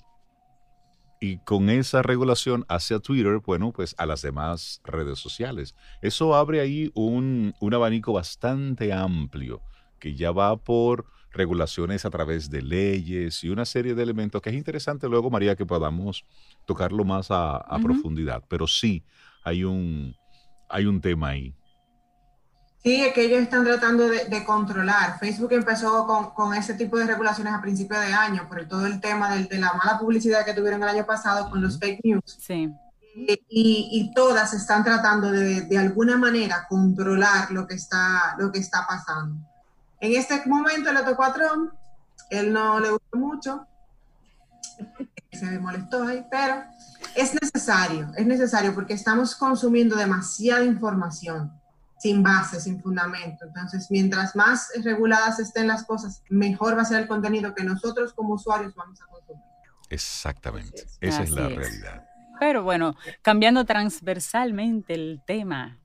Y con esa regulación hacia Twitter, bueno, pues a las demás redes sociales. Eso abre ahí un, abanico bastante amplio que ya va por regulaciones a través de leyes y una serie de elementos que es interesante luego, María, que podamos tocarlo más a, profundidad. Pero sí, hay un, hay un tema ahí. Sí, es que ellos están tratando de, controlar. Facebook empezó con, ese tipo de regulaciones a principios de año por todo el tema de, la mala publicidad que tuvieron el año pasado con los fake news. Sí. Y, todas están tratando de, de, alguna manera controlar lo que, está, lo que está pasando. En este momento le tocó a Trump, él no le gustó mucho, se molestó ahí, pero es necesario, es necesario porque estamos consumiendo demasiada información sin base, sin fundamento. Entonces, mientras más reguladas estén las cosas, mejor va a ser el contenido que nosotros como usuarios vamos a consumir. Exactamente, esa es la realidad. Pero bueno, cambiando transversalmente el tema.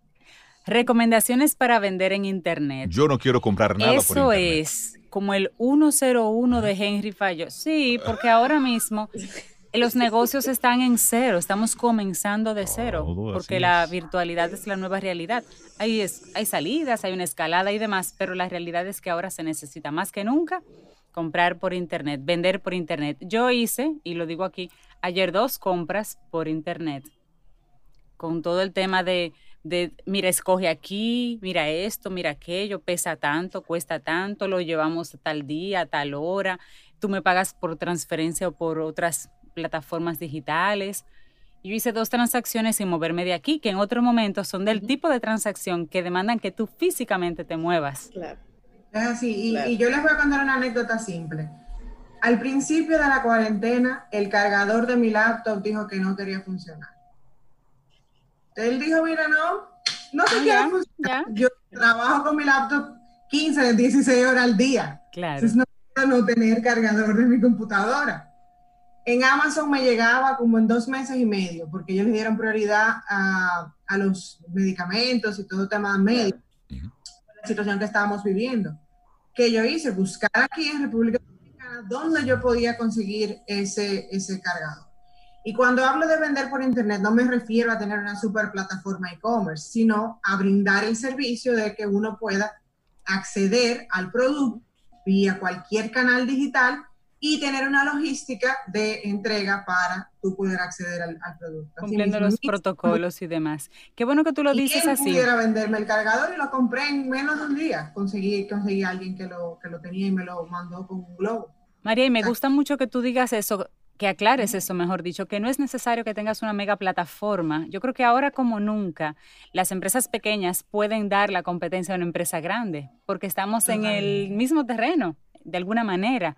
Recomendaciones para vender en Internet. Yo no quiero comprar nada Eso por Internet. es como el 101 de Henry Fayot. Sí, porque ahora mismo los negocios están en cero, estamos comenzando de cero, porque la virtualidad es la nueva realidad. Hay, hay salidas, hay una escalada y demás, pero la realidad es que ahora se necesita más que nunca comprar por internet, vender por internet. Yo hice, y lo digo aquí, ayer dos compras por internet, con todo el tema de, de, mira, escoge aquí, mira esto, mira aquello, pesa tanto, cuesta tanto, lo llevamos tal día, tal hora, tú me pagas por transferencia o por otras plataformas digitales. Yo hice dos transacciones sin moverme de aquí, que en otro momento son del tipo de transacción que demandan que tú físicamente te muevas. Claro. Es así. Y, yo les voy a contar una anécdota simple. Al principio de la cuarentena, el cargador de mi laptop dijo que no quería funcionar. Él dijo, mira, no, no se quiere funcionar. Yo trabajo con mi laptop 15, 16 horas al día. Claro. Entonces no puedo no tener cargador de mi computadora. En Amazon me llegaba como en dos meses y medio, porque ellos le dieron prioridad a, a los medicamentos y todo el tema médico, la situación que estábamos viviendo. Que yo hice, buscar aquí en República Dominicana dónde yo podía conseguir ese, ese cargado. Y cuando hablo de vender por Internet, no me refiero a tener una super plataforma e-commerce, sino a brindar el servicio de que uno pueda acceder al producto vía cualquier canal digital y tener una logística de entrega para tú poder acceder al, producto. Cumpliendo los protocolos y demás. Qué bueno que tú lo dices así. pudiera venderme el cargador y lo compré en menos de un día. Conseguí, conseguí a alguien que lo, que lo tenía y me lo mandó con un globo. María, y me gusta mucho que tú digas eso que aclares eso, mejor dicho, que no es necesario que tengas una mega plataforma. Yo creo que ahora como nunca las empresas pequeñas pueden dar la competencia a una empresa grande, porque estamos en el mismo terreno, de alguna manera.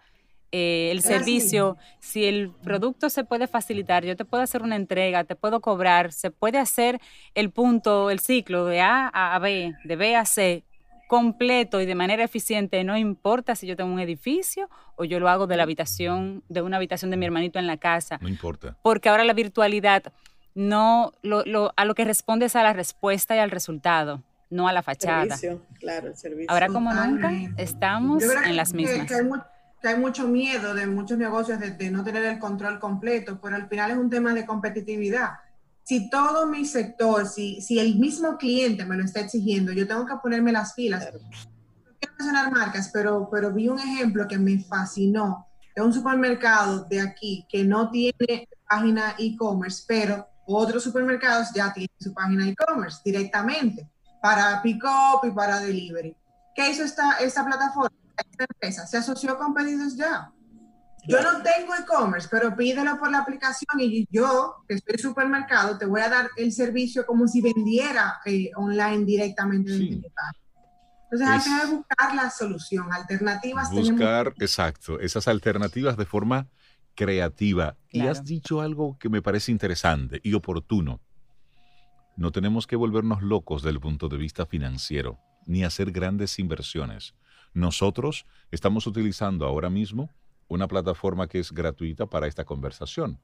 Eh, el servicio, si el producto se puede facilitar, yo te puedo hacer una entrega, te puedo cobrar, se puede hacer el punto, el ciclo de A a B, de B a C, completo y de manera eficiente, no importa si yo tengo un edificio o yo lo hago de la habitación, de una habitación de mi hermanito en la casa. No importa. Porque ahora la virtualidad no lo, a lo que responde es a la respuesta y al resultado, no a la fachada. claro, el servicio. Ahora como nunca estamos en las mismas. Que, hay mucho miedo de muchos negocios de no tener el control completo, pero al final es un tema de competitividad si todo mi sector, si, si el mismo cliente me lo está exigiendo, yo tengo que ponerme las pilas. No quiero mencionar marcas, pero, pero vi un ejemplo que me fascinó de un supermercado de aquí que no tiene página e-commerce, pero otros supermercados ya tienen su página e-commerce directamente para pick-up y para delivery. ¿Qué hizo esta, esta plataforma? Esta empresa se asoció con pedidos ya. Yo no tengo e-commerce, pero pídelo por la aplicación y yo, que estoy en supermercado, te voy a dar el servicio como si vendiera eh, online directamente sí. Entonces hay que buscar la solución, alternativas. Buscar, exacto, esas alternativas de forma creativa. Y has dicho algo que me parece interesante y oportuno. No tenemos que volvernos locos desde el punto de vista financiero, ni hacer grandes inversiones. Nosotros estamos utilizando ahora mismo una plataforma que es gratuita para esta conversación.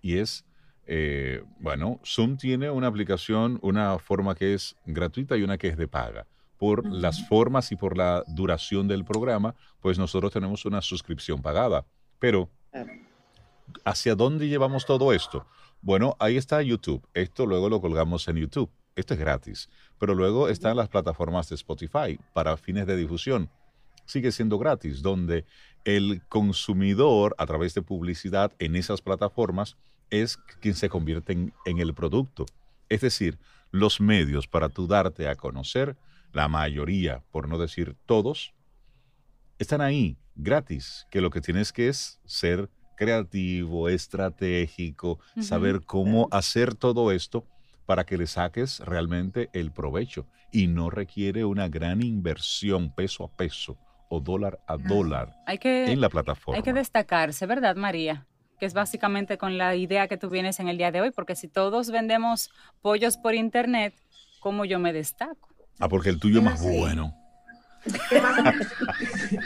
Y es, eh, bueno, Zoom tiene una aplicación, una forma que es gratuita y una que es de paga. Por las formas y por la duración del programa, pues nosotros tenemos una suscripción pagada. Pero, ¿hacia dónde llevamos todo esto? Bueno, ahí está YouTube. Esto luego lo colgamos en YouTube. Esto es gratis. Pero luego están las plataformas de Spotify para fines de difusión. Sigue siendo gratis, donde el consumidor a través de publicidad en esas plataformas es quien se convierte en, el producto. Es decir, los medios para tú darte a conocer, la mayoría, por no decir todos, están ahí, gratis, que lo que tienes que es ser creativo, estratégico, saber cómo hacer todo esto para que le saques realmente el provecho. Y no requiere una gran inversión peso a peso o dólar a dólar en la plataforma. Hay que destacarse, ¿verdad, María? Que es básicamente con la idea que tú vienes en el día de hoy, porque si todos vendemos pollos por internet, ¿cómo yo me destaco? Ah, porque el tuyo es más bueno.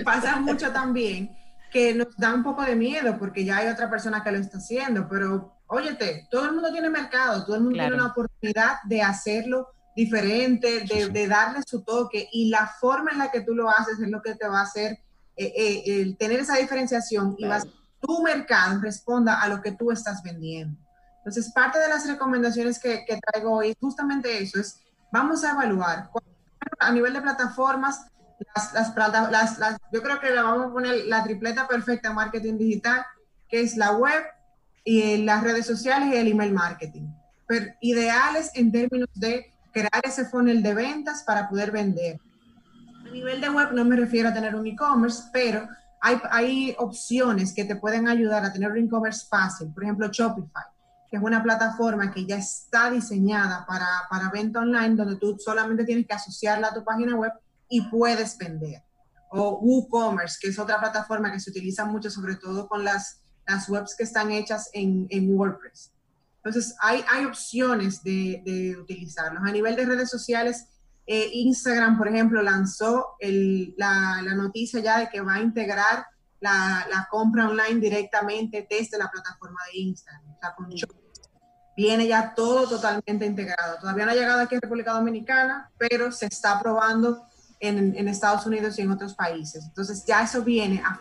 Pasa, mucho también que nos da un poco de miedo porque ya hay otra persona que lo está haciendo, pero óyete, todo el mundo tiene mercado, todo el mundo tiene una oportunidad de hacerlo diferente, de, darle su toque y la forma en la que tú lo haces es lo que te va a hacer eh, eh, tener esa diferenciación y vas, tu mercado responda a lo que tú estás vendiendo. Entonces, parte de las recomendaciones que, traigo hoy es justamente eso, es vamos a evaluar a nivel de plataformas, las, las, las, yo creo que le vamos a poner la tripleta perfecta marketing digital, que es la web y las redes sociales y el email marketing. Pero ideales en términos de crear ese funnel de ventas para poder vender. A nivel de web no me refiero a tener un e-commerce, pero hay, hay opciones que te pueden ayudar a tener un e-commerce fácil. Por ejemplo, Shopify, que es una plataforma que ya está diseñada para, para venta online, donde tú solamente tienes que asociarla a tu página web y puedes vender. O WooCommerce, que es otra plataforma que se utiliza mucho, sobre todo con las, las webs que están hechas en, en WordPress. Entonces, hay, hay opciones de, de utilizarlos. A nivel de redes sociales, eh, Instagram, por ejemplo, lanzó el, la, la, noticia ya de que va a integrar la, compra online directamente desde la plataforma de Instagram. O sea, con viene ya todo totalmente integrado. Todavía no ha llegado aquí a República Dominicana, pero se está probando en, en, Estados Unidos y en otros países. Entonces ya eso viene a,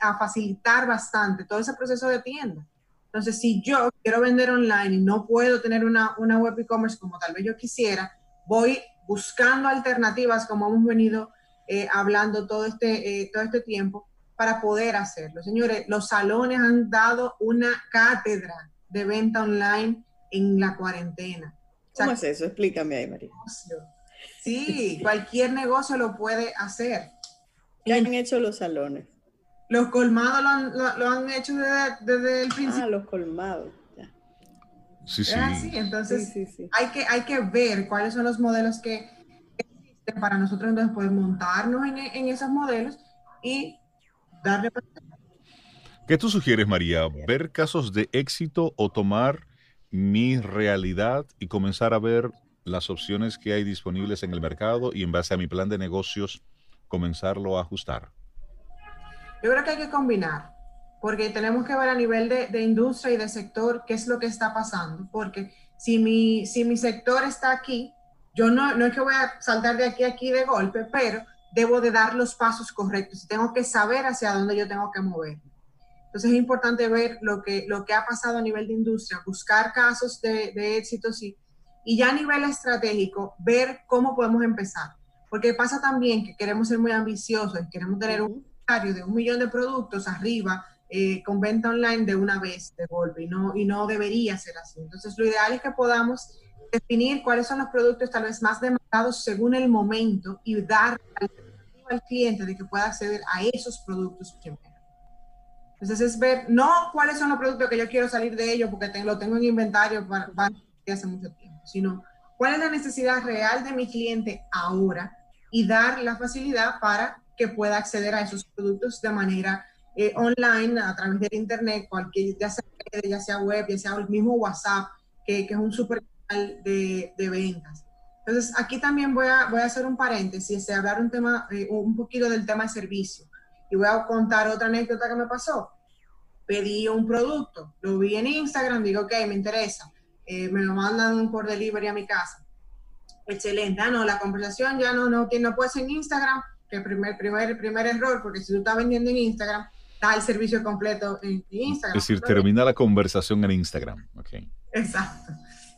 a facilitar bastante todo ese proceso de tienda. Entonces, si yo quiero vender online y no puedo tener una, una web e-commerce como tal vez yo quisiera, voy buscando alternativas como hemos venido eh, hablando todo este, eh, todo este tiempo para poder hacerlo. Señores, los salones han dado una cátedra de venta online en la cuarentena. ¿Cómo es eso? Explícame ahí, María. Sí, cualquier negocio lo puede hacer. ¿Qué han hecho los salones? Los colmados lo han, hecho desde, el principio. Ah, los colmados. Sí, sí. entonces Hay, que, hay que ver cuáles son los modelos que existen para nosotros entonces poder montarnos en, esos modelos y darle... ¿Qué tú sugieres, María? ¿Ver casos de éxito o tomar mi realidad y comenzar a ver las opciones que hay disponibles en el mercado y en base a mi plan de negocios comenzarlo a ajustar? Yo creo que hay que combinar, porque tenemos que ver a nivel de, industria y de sector qué es lo que está pasando, porque si mi, si mi sector está aquí, yo no, no es que voy a saltar de aquí a aquí de golpe, pero debo de dar los pasos correctos y tengo que saber hacia dónde yo tengo que mover. Entonces es importante ver lo que, lo que ha pasado a nivel de industria, buscar casos de, de éxitos y, y ya a nivel estratégico, ver cómo podemos empezar. Porque pasa también que queremos ser muy ambiciosos, queremos tener un inventario de un millón de productos arriba eh, con venta online de una vez, de golpe, y no, y no debería ser así. Entonces, lo ideal es que podamos definir cuáles son los productos tal vez más demandados según el momento y dar al cliente de que pueda acceder a esos productos. Entonces, es ver no cuáles son los productos que yo quiero salir de ellos porque lo tengo en inventario para, para hace mucho tiempo sino cuál es la necesidad real de mi cliente ahora y dar la facilidad para que pueda acceder a esos productos de manera eh, online, a través del internet, cualquier, ya sea, ya sea web, ya sea el mismo WhatsApp, que, que es un super canal de, de, ventas. Entonces, aquí también voy a, voy a hacer un paréntesis, hablar un, tema, eh, un poquito del tema de servicio. Y voy a contar otra anécdota que me pasó. Pedí un producto, lo vi en Instagram, digo, ok, me interesa eh, me lo mandan por delivery a mi casa. Excelente. Ah, no, la conversación ya no, no, no puede ser en Instagram, el primer, primer, primer error, porque si tú estás vendiendo en Instagram, da el servicio completo en, Instagram. Es decir, termina la conversación en Instagram. Okay. Exacto.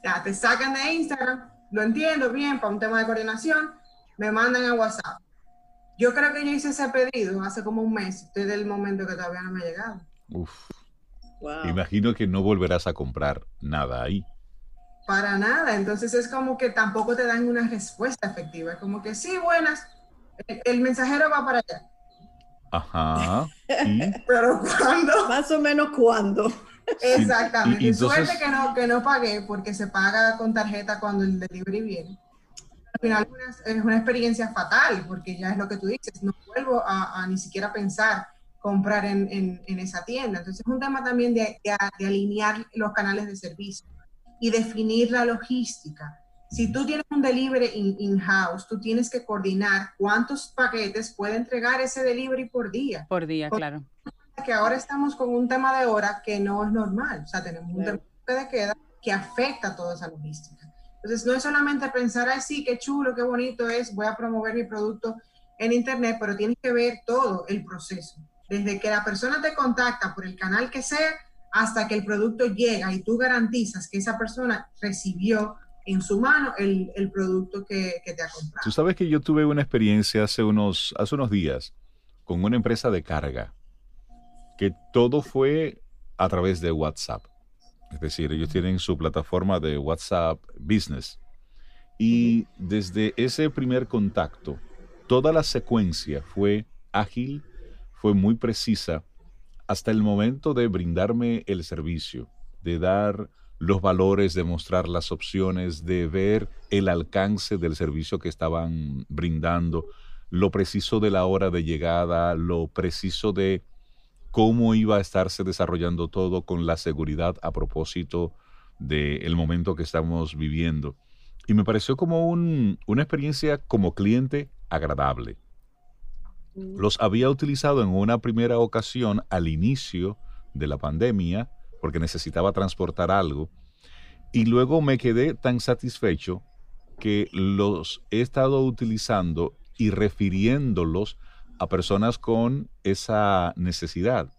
Ya, te sacan de Instagram, lo entiendo bien, para un tema de coordinación, me mandan a WhatsApp. Yo creo que yo hice ese pedido hace como un mes, desde el momento que todavía no me ha llegado. Uf. Imagino que no volverás a comprar nada ahí. Para nada. Entonces es como que tampoco te dan una respuesta efectiva. Es como que sí, buenas, el, mensajero va para allá. Ajá. [LAUGHS] Pero ¿cuándo? Más o menos cuándo. Exactamente. y, Suerte que no, que no pagué porque se paga con tarjeta cuando el delivery viene. Al final es una experiencia fatal porque ya es lo que tú dices. No vuelvo a, ni siquiera pensar comprar en, en, esa tienda. Entonces es un tema también de, de alinear los canales de servicio y definir la logística. Si tú tienes un delivery in-house, tú tienes que coordinar cuántos paquetes puede entregar ese delivery por día. Por día, claro. Que ahora estamos con un tema de hora que no es normal. O sea, tenemos un tema de queda que afecta toda esa logística. Entonces, no es solamente pensar así, qué chulo, qué bonito es, voy a promover mi producto en Internet, pero tienes que ver todo el proceso. Desde que la persona te contacta por el canal que sea, hasta que el producto llega y tú garantizas que esa persona recibió en su mano el, el producto que, que, te ha comprado. Tú sabes que yo tuve una experiencia hace unos, hace unos días con una empresa de carga, que todo fue a través de WhatsApp. Es decir, ellos tienen su plataforma de WhatsApp Business. Y desde ese primer contacto, toda la secuencia fue ágil, fue muy precisa hasta el momento de brindarme el servicio, de dar los valores, de mostrar las opciones, de ver el alcance del servicio que estaban brindando, lo preciso de la hora de llegada, lo preciso de cómo iba a estarse desarrollando todo con la seguridad a propósito del momento que estamos viviendo. Y me pareció como una experiencia como cliente agradable. Los había utilizado en una primera ocasión al inicio de la pandemia porque necesitaba transportar algo y luego me quedé tan satisfecho que los he estado utilizando y refiriéndolos a personas con esa necesidad.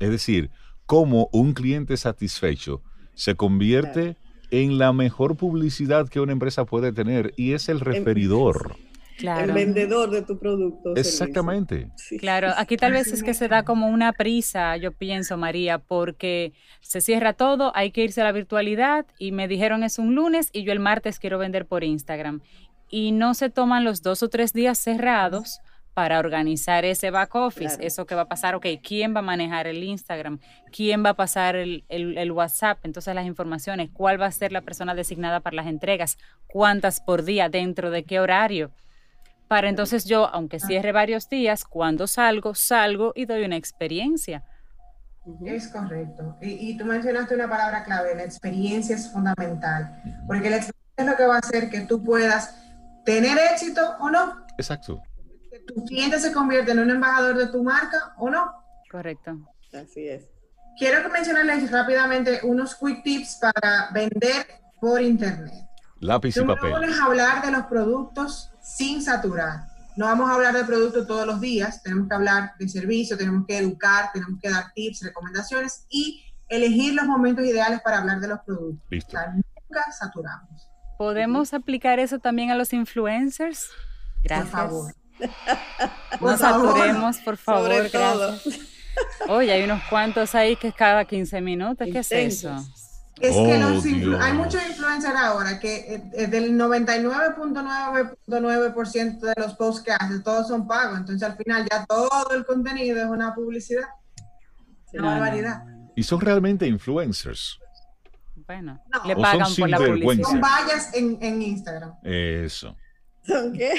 Es decir, cómo un cliente satisfecho se convierte en la mejor publicidad que una empresa puede tener y es el em, El vendedor de tu producto. Exactamente. Claro, aquí tal vez es que se da como una prisa, yo pienso, María, porque se cierra todo, hay que irse a la virtualidad y me dijeron es un lunes y yo el martes quiero vender por Instagram. Y no se toman los dos o tres días cerrados para organizar ese back office, eso que va a pasar, ok, ¿quién va a manejar el Instagram? ¿Quién va a pasar el, el, WhatsApp? Entonces las informaciones, ¿cuál va a ser la persona designada para las entregas? ¿Cuántas por día? ¿Dentro de qué horario? Para entonces yo, aunque cierre varios días, cuando salgo, salgo y doy una experiencia. Es correcto. Y, y, tú mencionaste una palabra clave, la experiencia es fundamental, porque la experiencia es lo que va a hacer que tú puedas tener éxito o no. Exacto tu cliente se convierte en un embajador de tu marca o no. Correcto. Así es. Quiero mencionarles rápidamente unos quick tips para vender por internet. Lápiz y papel. Vamos a hablar de los productos sin saturar. No vamos a hablar de productos todos los días, tenemos que hablar de servicio, tenemos que educar, tenemos que dar tips, recomendaciones y elegir los momentos ideales para hablar de los productos. Listo. nunca saturamos. ¿Podemos aplicar eso también a los influencers? Gracias. [LAUGHS] Por favor. No saturemos, por favor. gracias. Oye, hay unos cuantos ahí que cada 15 minutos. ¿Qué es eso? Es que oh, hay muchos influencers ahora que eh, eh, del 99.9% de los posts que hacen, todos son pagos. Entonces al final ya todo el contenido es una publicidad. Una barbaridad. ¿Y son realmente influencers? Bueno, le pagan por la publicidad. Son vallas en, en Instagram. Eso. ¿Son qué?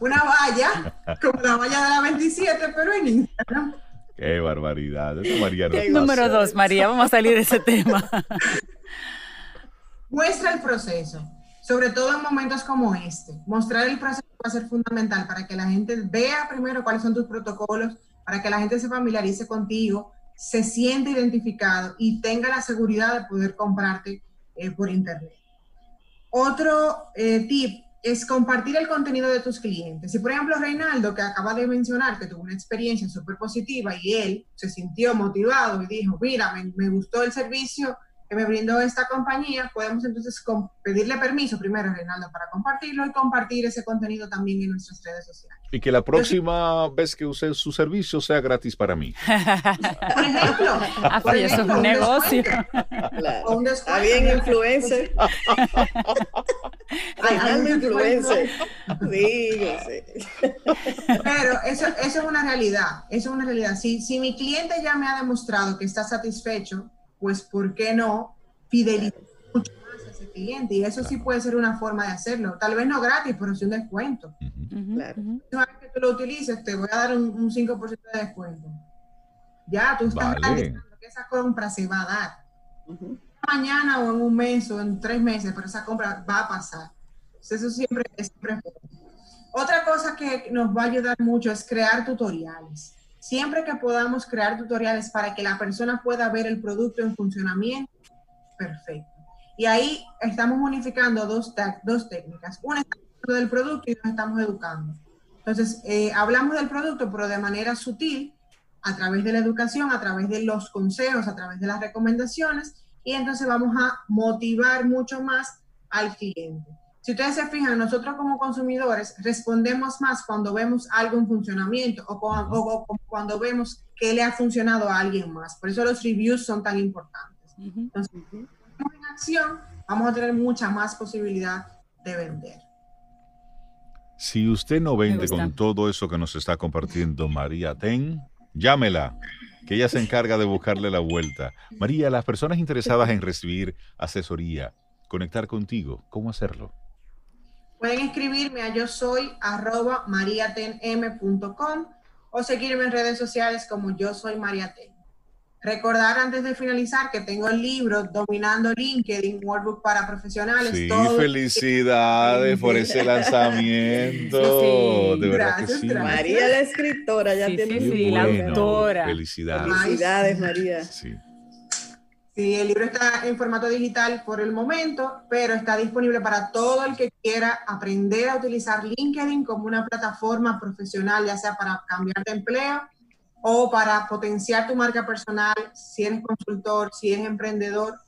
una valla, como la valla de la 27, pero en Instagram. Qué barbaridad. María Número dos, María, vamos a salir de ese tema. [LAUGHS] Muestra el proceso, sobre todo en momentos como este. Mostrar el proceso va a ser fundamental para que la gente vea primero cuáles son tus protocolos, para que la gente se familiarice contigo, se siente identificado y tenga la seguridad de poder comprarte eh, por internet. Otro eh, tip es compartir el contenido de tus clientes. Si, por ejemplo, Reinaldo, que acaba de mencionar que tuvo una experiencia súper positiva y él se sintió motivado y dijo, mira, me, me gustó el servicio que me brindó esta compañía, podemos entonces pedirle permiso primero a Reinaldo para compartirlo y compartir ese contenido también en nuestras redes sociales. Y que la próxima vez que use su servicio sea gratis para mí. [LAUGHS] Por ejemplo. [LAUGHS] Ah, pues eso es un negocio. Claro. Está bien, influencer. [LAUGHS] Reinaldo influencer. Sí, Pero eso, eso es una realidad. Eso es una realidad. Si, si mi cliente ya me ha demostrado que está satisfecho, pues ¿por qué no fidelizar mucho más a ese cliente? Y eso sí puede ser una forma de hacerlo. Tal vez no gratis, pero sí un descuento. Claro. Una vez que tú lo utilices, te voy a dar un, 5% de descuento. Ya, tú estás vale. que esa compra se va a dar. Mañana o en un mes o en tres meses, pero esa compra va a pasar. eso siempre es siempre Otra cosa que nos va a ayudar mucho es crear tutoriales. Siempre que podamos crear tutoriales para que la persona pueda ver el producto en funcionamiento, perfecto. Y ahí estamos unificando dos, dos técnicas. Una es del producto y nos estamos educando. Entonces, eh, hablamos del producto, pero de manera sutil, a través de la educación, a través de los consejos, a través de las recomendaciones, y entonces vamos a motivar mucho más al cliente. Si ustedes se fijan, nosotros como consumidores respondemos más cuando vemos algo en funcionamiento o, cuando, vemos que le ha funcionado a alguien más. Por eso los reviews son tan importantes. Entonces, en acción, vamos a tener mucha más posibilidad de vender. Si usted no vende con todo eso que nos está compartiendo María Ten, llámela, que ella se encarga de buscarle la vuelta. María, las personas interesadas en recibir asesoría, conectar contigo, ¿cómo hacerlo? Pueden escribirme a yo soy arroba mariatenm.com o seguirme en redes sociales como yo soy mariaten. Recordar antes de finalizar que tengo el libro Dominando LinkedIn, Workbook para Profesionales. Sí, felicidades por ese [LAUGHS] lanzamiento. De verdad que sí. María la escritora, ya tiene sí, la autora. Felicidades. Felicidades, María. Sí. Sí, el libro está en formato digital por el momento, pero está disponible para todo el que quiera aprender a utilizar LinkedIn como una plataforma profesional, ya sea para cambiar de empleo o para potenciar tu marca personal, si eres consultor, si eres emprendedor,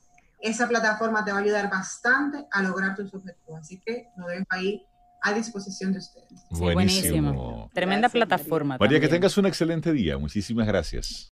esa plataforma te va a ayudar bastante a lograr tus objetivos. Así que lo dejo ahí a disposición de ustedes. buenísimo. Tremenda plataforma. María, que tengas un excelente día. Muchísimas gracias.